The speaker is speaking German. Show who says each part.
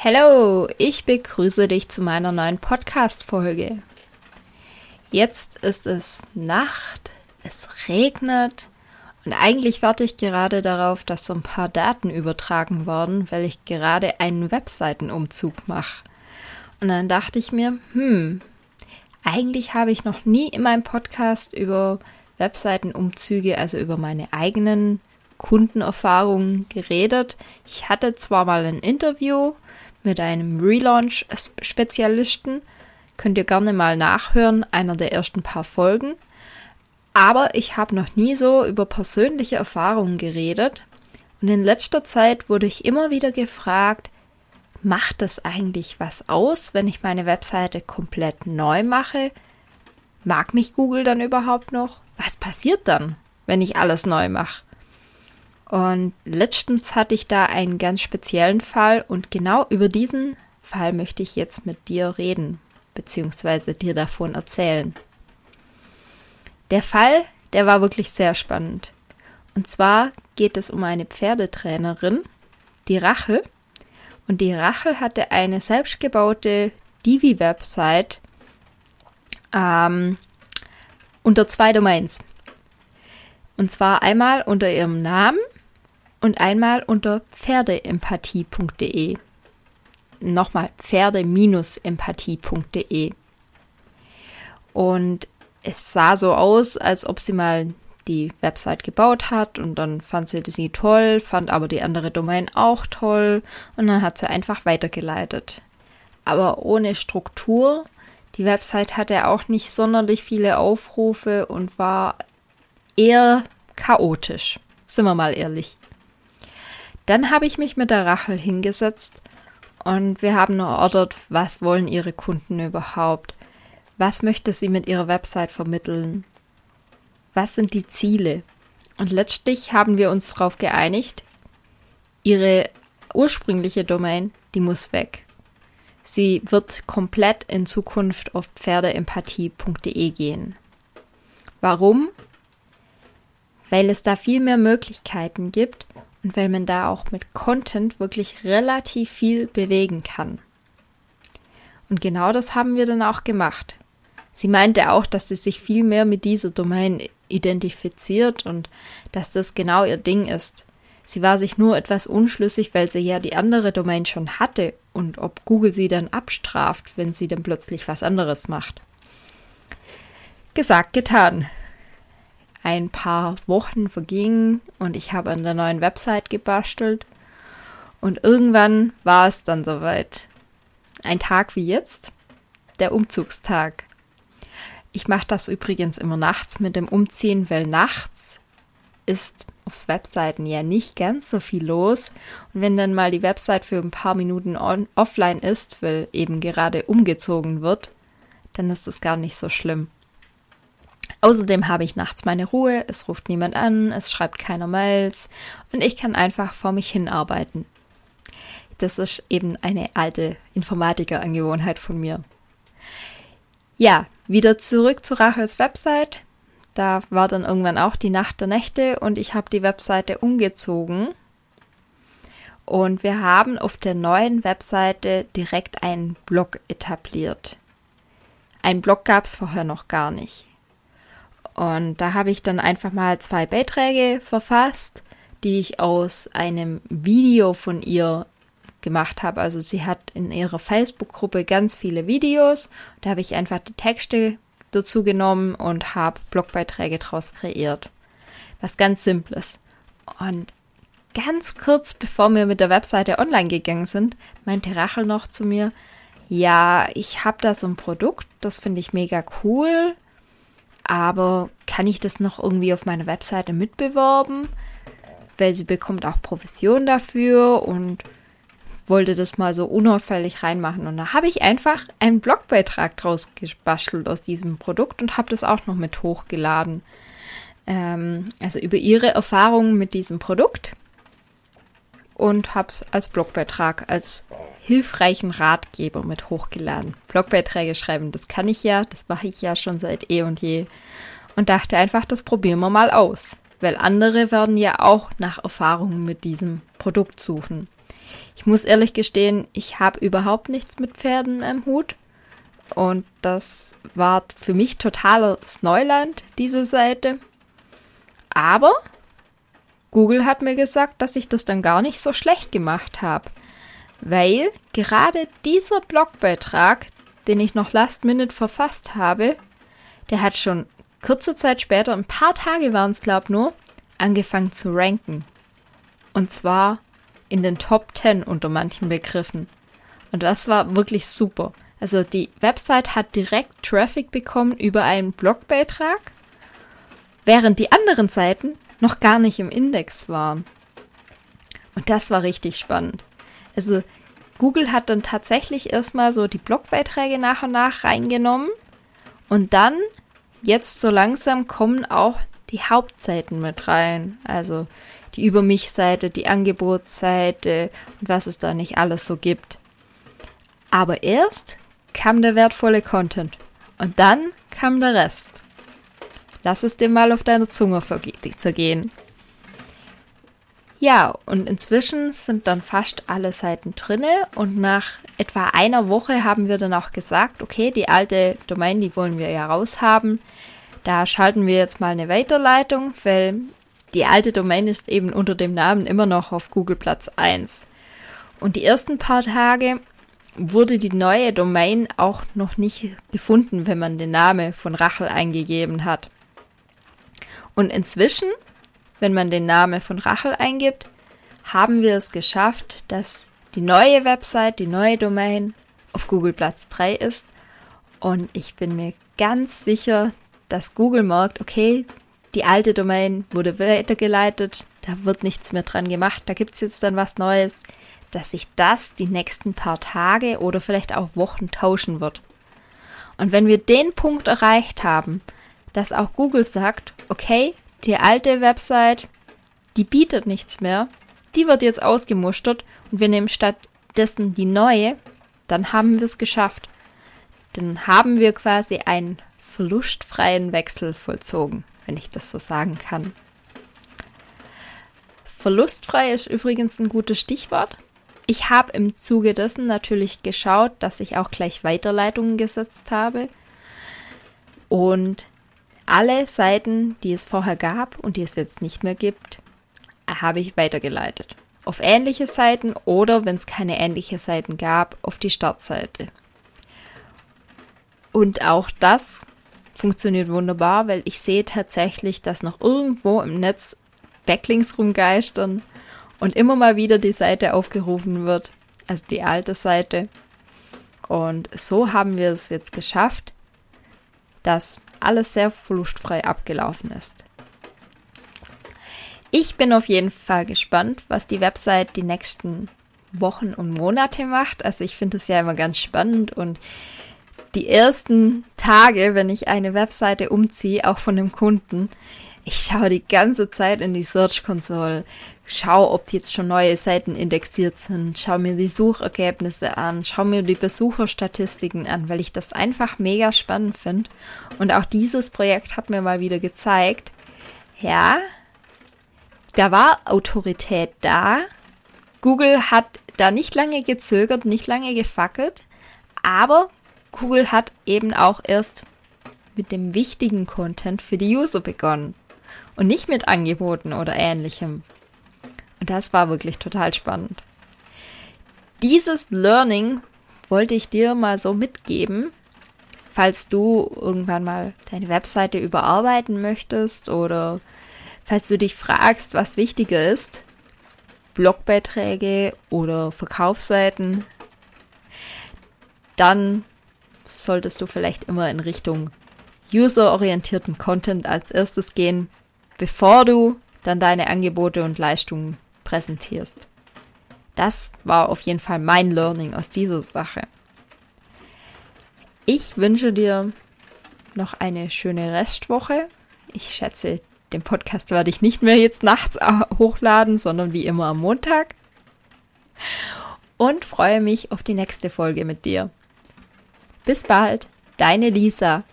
Speaker 1: Hallo, ich begrüße dich zu meiner neuen Podcast-Folge. Jetzt ist es Nacht, es regnet und eigentlich warte ich gerade darauf, dass so ein paar Daten übertragen werden, weil ich gerade einen Webseitenumzug mache. Und dann dachte ich mir, hm, eigentlich habe ich noch nie in meinem Podcast über Webseitenumzüge, also über meine eigenen Kundenerfahrungen geredet. Ich hatte zwar mal ein Interview, mit einem Relaunch-Spezialisten. Könnt ihr gerne mal nachhören, einer der ersten paar Folgen. Aber ich habe noch nie so über persönliche Erfahrungen geredet. Und in letzter Zeit wurde ich immer wieder gefragt, macht es eigentlich was aus, wenn ich meine Webseite komplett neu mache? Mag mich Google dann überhaupt noch? Was passiert dann, wenn ich alles neu mache? Und letztens hatte ich da einen ganz speziellen Fall und genau über diesen Fall möchte ich jetzt mit dir reden, beziehungsweise dir davon erzählen. Der Fall, der war wirklich sehr spannend. Und zwar geht es um eine Pferdetrainerin, die Rachel. Und die Rachel hatte eine selbstgebaute Divi-Website ähm, unter zwei Domains. Und zwar einmal unter ihrem Namen und einmal unter pferdeempathie.de. Nochmal pferde-empathie.de. Und es sah so aus, als ob sie mal die Website gebaut hat und dann fand sie sie toll, fand aber die andere Domain auch toll und dann hat sie einfach weitergeleitet. Aber ohne Struktur. Die Website hatte auch nicht sonderlich viele Aufrufe und war eher chaotisch. Sind wir mal ehrlich. Dann habe ich mich mit der Rachel hingesetzt und wir haben erörtert, was wollen ihre Kunden überhaupt? Was möchte sie mit ihrer Website vermitteln? Was sind die Ziele? Und letztlich haben wir uns darauf geeinigt, ihre ursprüngliche Domain, die muss weg. Sie wird komplett in Zukunft auf pferdeempathie.de gehen. Warum? Weil es da viel mehr Möglichkeiten gibt und weil man da auch mit Content wirklich relativ viel bewegen kann. Und genau das haben wir dann auch gemacht. Sie meinte auch, dass sie sich viel mehr mit dieser Domain identifiziert und dass das genau ihr Ding ist. Sie war sich nur etwas unschlüssig, weil sie ja die andere Domain schon hatte und ob Google sie dann abstraft, wenn sie dann plötzlich was anderes macht. Gesagt, getan ein paar Wochen vergingen und ich habe an der neuen Website gebastelt. Und irgendwann war es dann soweit. Ein Tag wie jetzt, der Umzugstag. Ich mache das übrigens immer nachts mit dem Umziehen, weil nachts ist auf Webseiten ja nicht ganz so viel los. Und wenn dann mal die Website für ein paar Minuten on, offline ist, weil eben gerade umgezogen wird, dann ist das gar nicht so schlimm. Außerdem habe ich nachts meine Ruhe, es ruft niemand an, es schreibt keiner Mails und ich kann einfach vor mich hin arbeiten. Das ist eben eine alte Informatiker-Angewohnheit von mir. Ja, wieder zurück zu Rachels Website. Da war dann irgendwann auch die Nacht der Nächte und ich habe die Webseite umgezogen. Und wir haben auf der neuen Webseite direkt einen Blog etabliert. Ein Blog gab es vorher noch gar nicht. Und da habe ich dann einfach mal zwei Beiträge verfasst, die ich aus einem Video von ihr gemacht habe. Also sie hat in ihrer Facebook-Gruppe ganz viele Videos. Da habe ich einfach die Texte dazu genommen und habe Blogbeiträge daraus kreiert. Was ganz Simples. Und ganz kurz bevor wir mit der Webseite online gegangen sind, meinte Rachel noch zu mir, ja, ich habe da so ein Produkt, das finde ich mega cool aber kann ich das noch irgendwie auf meiner Webseite mitbewerben? weil sie bekommt auch Provision dafür und wollte das mal so unauffällig reinmachen. Und da habe ich einfach einen Blogbeitrag draus gebastelt aus diesem Produkt und habe das auch noch mit hochgeladen. Ähm, also über ihre Erfahrungen mit diesem Produkt und habe es als Blogbeitrag, als hilfreichen Ratgeber mit hochgeladen. Blogbeiträge schreiben, das kann ich ja, das mache ich ja schon seit eh und je. Und dachte einfach, das probieren wir mal aus. Weil andere werden ja auch nach Erfahrungen mit diesem Produkt suchen. Ich muss ehrlich gestehen, ich habe überhaupt nichts mit Pferden im Hut. Und das war für mich totales Neuland, diese Seite. Aber Google hat mir gesagt, dass ich das dann gar nicht so schlecht gemacht habe. Weil gerade dieser Blogbeitrag, den ich noch last minute verfasst habe, der hat schon kurze Zeit später, ein paar Tage waren es, glaube nur, angefangen zu ranken. Und zwar in den Top 10 unter manchen Begriffen. Und das war wirklich super. Also die Website hat direkt Traffic bekommen über einen Blogbeitrag, während die anderen Seiten noch gar nicht im Index waren. Und das war richtig spannend. Also Google hat dann tatsächlich erstmal so die Blogbeiträge nach und nach reingenommen und dann jetzt so langsam kommen auch die Hauptseiten mit rein. Also die Über mich-Seite, die Angebotsseite und was es da nicht alles so gibt. Aber erst kam der wertvolle Content und dann kam der Rest. Lass es dir mal auf deiner Zunge zergehen. Ja, und inzwischen sind dann fast alle Seiten drinne und nach etwa einer Woche haben wir dann auch gesagt, okay, die alte Domain, die wollen wir ja raushaben. Da schalten wir jetzt mal eine Weiterleitung, weil die alte Domain ist eben unter dem Namen immer noch auf Google Platz 1. Und die ersten paar Tage wurde die neue Domain auch noch nicht gefunden, wenn man den Namen von Rachel eingegeben hat. Und inzwischen, wenn man den Namen von Rachel eingibt, haben wir es geschafft, dass die neue Website, die neue Domain auf Google Platz 3 ist. Und ich bin mir ganz sicher, dass Google merkt, okay, die alte Domain wurde weitergeleitet, da wird nichts mehr dran gemacht, da gibt es jetzt dann was Neues, dass sich das die nächsten paar Tage oder vielleicht auch Wochen tauschen wird. Und wenn wir den Punkt erreicht haben, dass auch Google sagt, okay, die alte Website, die bietet nichts mehr, die wird jetzt ausgemustert und wir nehmen stattdessen die neue, dann haben wir es geschafft. Dann haben wir quasi einen verlustfreien Wechsel vollzogen wenn ich das so sagen kann. Verlustfrei ist übrigens ein gutes Stichwort. Ich habe im Zuge dessen natürlich geschaut, dass ich auch gleich Weiterleitungen gesetzt habe. Und alle Seiten, die es vorher gab und die es jetzt nicht mehr gibt, habe ich weitergeleitet. Auf ähnliche Seiten oder, wenn es keine ähnliche Seiten gab, auf die Startseite. Und auch das funktioniert wunderbar, weil ich sehe tatsächlich, dass noch irgendwo im Netz Backlinks rumgeistern und immer mal wieder die Seite aufgerufen wird, also die alte Seite. Und so haben wir es jetzt geschafft, dass alles sehr verlustfrei abgelaufen ist. Ich bin auf jeden Fall gespannt, was die Website die nächsten Wochen und Monate macht. Also ich finde es ja immer ganz spannend und die ersten Tage, wenn ich eine Webseite umziehe, auch von dem Kunden, ich schaue die ganze Zeit in die Search Console, schaue, ob jetzt schon neue Seiten indexiert sind, schaue mir die Suchergebnisse an, schaue mir die Besucherstatistiken an, weil ich das einfach mega spannend finde. Und auch dieses Projekt hat mir mal wieder gezeigt, ja, da war Autorität da. Google hat da nicht lange gezögert, nicht lange gefackelt, aber Google hat eben auch erst mit dem wichtigen Content für die User begonnen und nicht mit Angeboten oder ähnlichem. Das war wirklich total spannend. Dieses Learning wollte ich dir mal so mitgeben, falls du irgendwann mal deine Webseite überarbeiten möchtest oder falls du dich fragst, was wichtiger ist, Blogbeiträge oder Verkaufsseiten, dann solltest du vielleicht immer in Richtung userorientierten Content als erstes gehen, bevor du dann deine Angebote und Leistungen präsentierst. Das war auf jeden Fall mein Learning aus dieser Sache. Ich wünsche dir noch eine schöne Restwoche. Ich schätze, den Podcast werde ich nicht mehr jetzt nachts hochladen, sondern wie immer am Montag. Und freue mich auf die nächste Folge mit dir. Bis bald, deine Lisa.